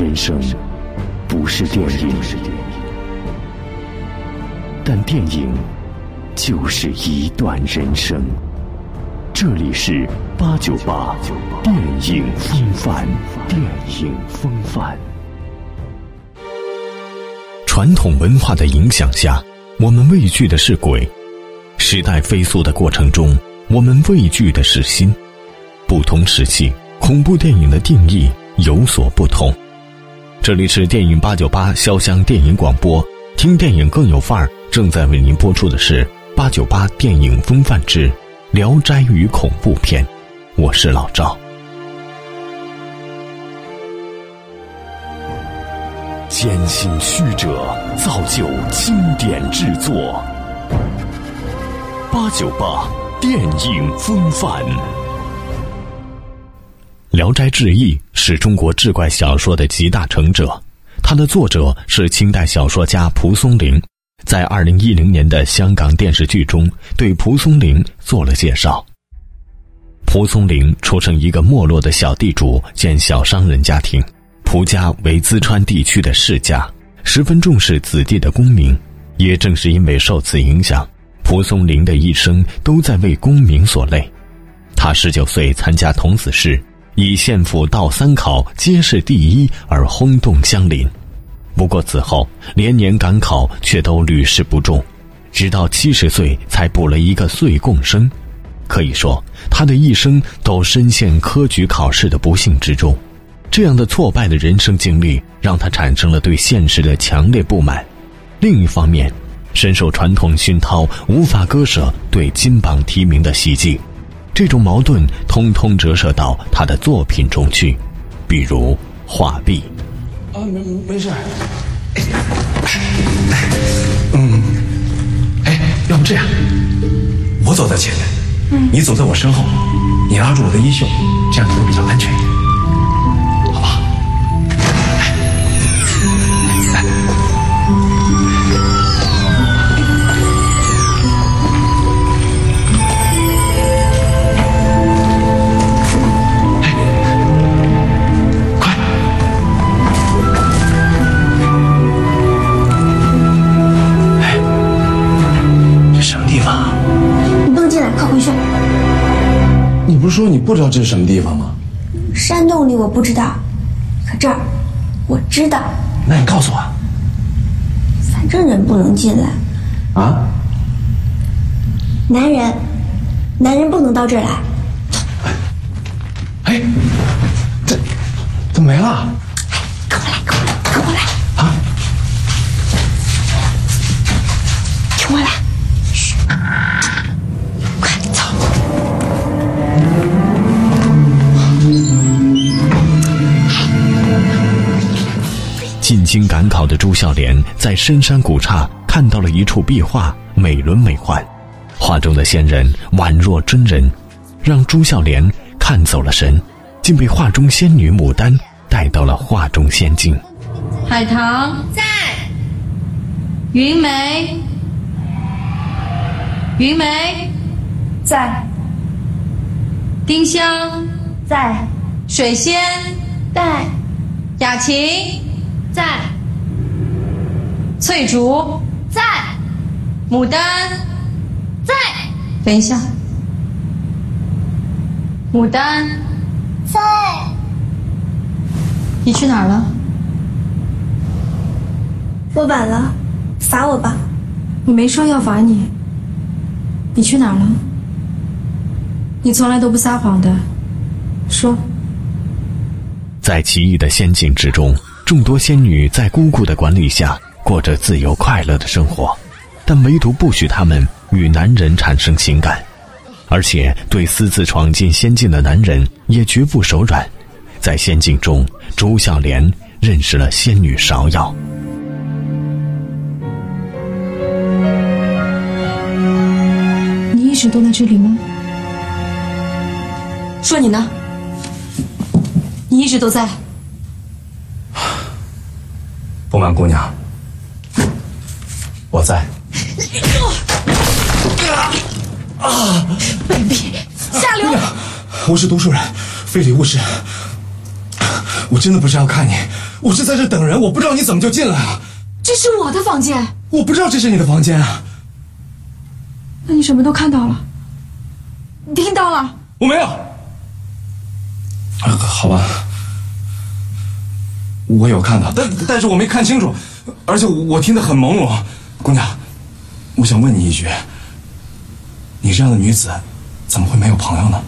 人生不是电影，但电影就是一段人生。这里是八九八电影风范，电影风范。传统文化的影响下，我们畏惧的是鬼；时代飞速的过程中，我们畏惧的是心。不同时期，恐怖电影的定义有所不同。这里是电影八九八潇湘电影广播，听电影更有范儿。正在为您播出的是八九八电影风范之《聊斋与恐怖片》，我是老赵。艰辛曲折造就经典制作，八九八电影风范。《聊斋志异》是中国志怪小说的集大成者，它的作者是清代小说家蒲松龄。在二零一零年的香港电视剧中，对蒲松龄做了介绍。蒲松龄出生一个没落的小地主兼小商人家庭，蒲家为淄川地区的世家，十分重视子弟的功名。也正是因为受此影响，蒲松龄的一生都在为功名所累。他十九岁参加童子试。以县府倒三考皆是第一而轰动乡邻，不过此后连年赶考却都屡试不中，直到七十岁才补了一个岁贡生。可以说，他的一生都深陷科举考试的不幸之中。这样的挫败的人生经历，让他产生了对现实的强烈不满。另一方面，深受传统熏陶，无法割舍对金榜题名的希冀。这种矛盾通通折射到他的作品中去，比如《画壁》。啊，没没事。嗯，哎，要不这样，我走在前面，你走在我身后，你拉住我的衣袖，这样你会比较说你不知道这是什么地方吗？山洞里我不知道，可这儿我知道。那你告诉我。反正人不能进来。啊？男人，男人不能到这儿来。哎，这怎么没了？跟我来，跟我来，跟我来。啊？听我来。赶考的朱孝廉在深山古刹看到了一处壁画，美轮美奂，画中的仙人宛若真人，让朱孝廉看走了神，竟被画中仙女牡丹带到了画中仙境。海棠在，云梅，云梅在，丁香在，水仙在，雅琴。在，翠竹在，牡丹在。等一下，牡丹在。你去哪儿了？我晚了，罚我吧。我没说要罚你。你去哪儿了？你从来都不撒谎的，说。在奇异的仙境之中。众多仙女在姑姑的管理下过着自由快乐的生活，但唯独不许他们与男人产生情感，而且对私自闯进仙境的男人也绝不手软。在仙境中，朱孝廉认识了仙女芍药。你一直都在这里吗？说你呢？你一直都在。不瞒姑娘，我在。啊！卑鄙下流！我是读书人，非礼勿视。我真的不是要看你，我是在这等人，我不知道你怎么就进来了。这是我的房间，我不知道这是你的房间啊。那你什么都看到了？你听到了？我没有。啊，好吧，我有看到，但但是我没看清楚，而且我听得很朦胧。姑娘，我想问你一句，你这样的女子，怎么会没有朋友呢？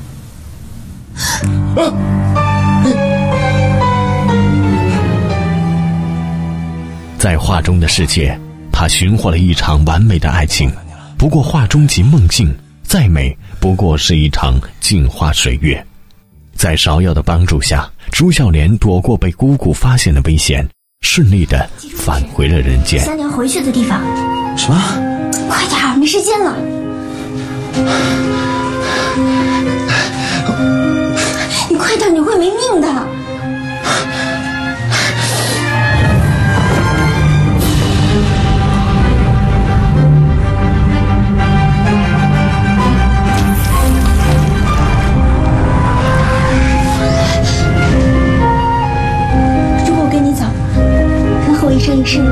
在画中的世界，他寻获了一场完美的爱情。不过画中即梦境，再美不过是一场镜花水月。在芍药的帮助下，朱孝廉躲过被姑姑发现的危险，顺利的返回了人间。三娘回去的地方。什么？快点儿，没时间了。你快点，你会没命的。能和我一生一世吗？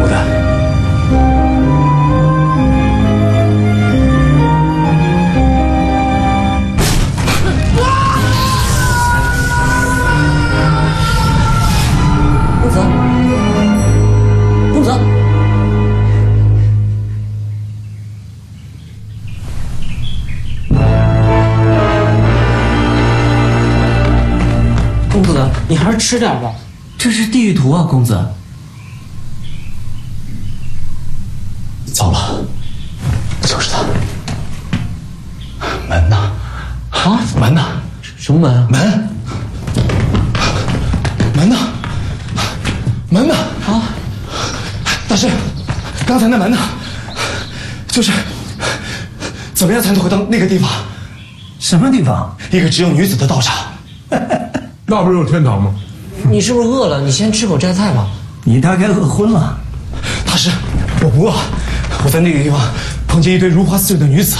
牡丹，公子，公子，公子，你还是吃点吧。这是地狱图啊，公子。糟了，就是他。门呢？啊？门呢？什么门啊？门，门呢？门呢？啊？大师，刚才那门呢？就是怎么样才能回到那个地方？什么地方？一个只有女子的道场。那不是有天堂吗？你是不是饿了？你先吃口斋菜吧。你大概饿昏了。大师，我不饿，我在那个地方碰见一堆如花似玉的女子，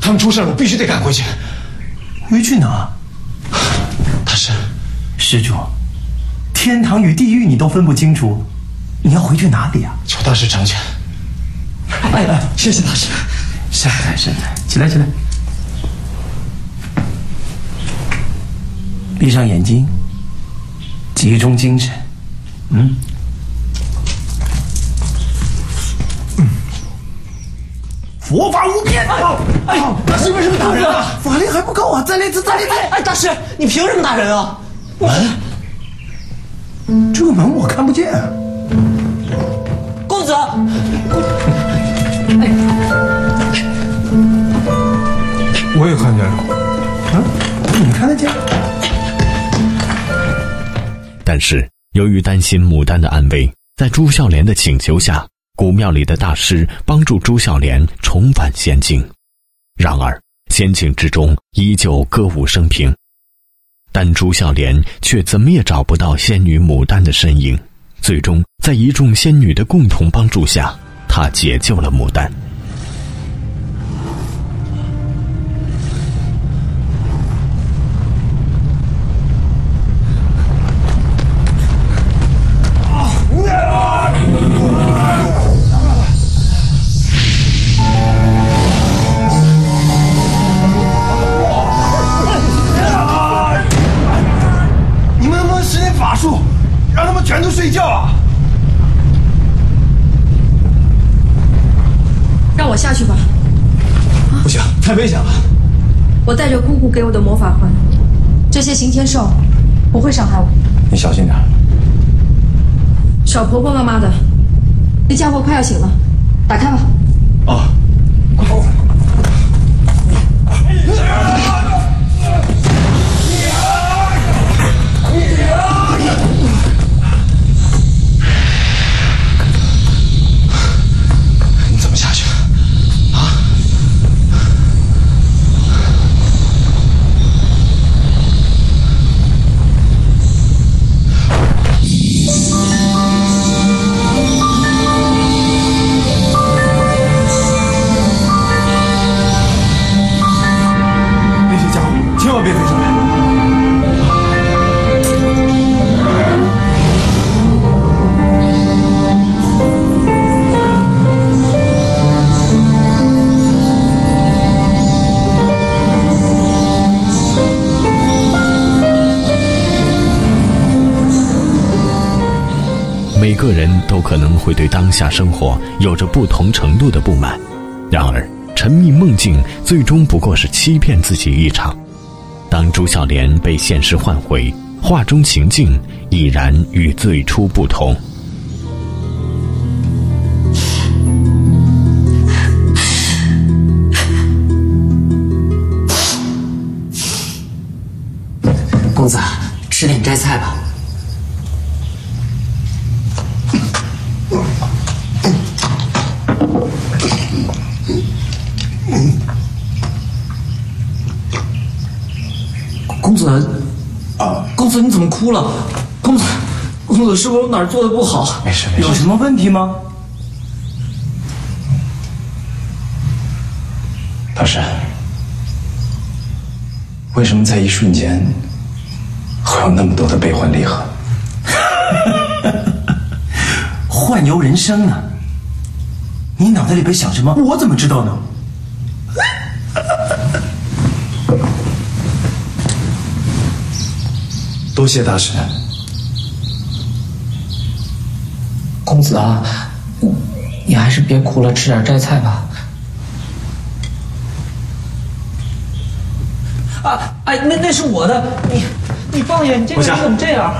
她们出事了，我必须得赶回去。回去哪？大师，施主，天堂与地狱你都分不清楚，你要回去哪里啊？求大师成全。哎哎，谢谢大师。善哉善哉，起来起来，闭上眼睛，集中精神，嗯。佛法无边。哎，大师为什么打人啊？法力还不够啊！再来一次，再来一次！哎，大师，你凭什么打人啊？门，这个门我看不见。公子，我也看见了。啊，你看得见？但是由于担心牡丹的安危，在朱孝廉的请求下，古庙里的大师帮助朱孝廉重返仙境。然而仙境之中依旧歌舞升平，但朱孝廉却怎么也找不到仙女牡丹的身影。最终，在一众仙女的共同帮助下，他解救了牡丹。下去吧，不行，太危险了。我带着姑姑给我的魔法环，这些刑天兽不会伤害我。你小心点。小婆婆妈妈的，那家伙快要醒了，打开吧。哦，你每个人都可能会对当下生活有着不同程度的不满，然而沉迷梦境最终不过是欺骗自己一场。当朱孝廉被现实唤回，画中情境已然与最初不同。公子，吃点摘菜吧。公子，啊，公子你怎么哭了？公子，公子是不是哪儿做的不好？没事没事。有什么问题吗？大师，为什么在一瞬间会有那么多的悲欢离合？幻游人生呢？你脑袋里边想什么？我怎么知道呢？多谢大师。公子啊，你还是别哭了，吃点斋菜吧。啊，哎，那那是我的，你你放下，你这个人怎么这样？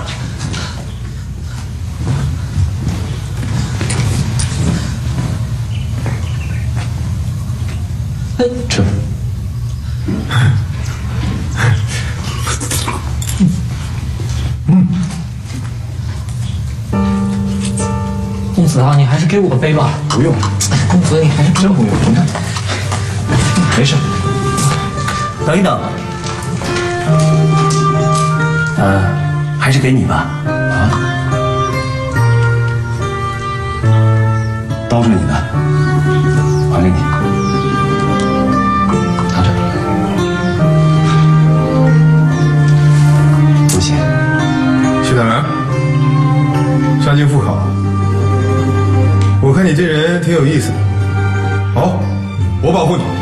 子啊，你还是给我背吧。不用，公子你还是真不用。你看，没事。等一等，呃，还是给你吧。啊？刀是你的，还给你。拿着。多这人挺有意思的。好，我保护你。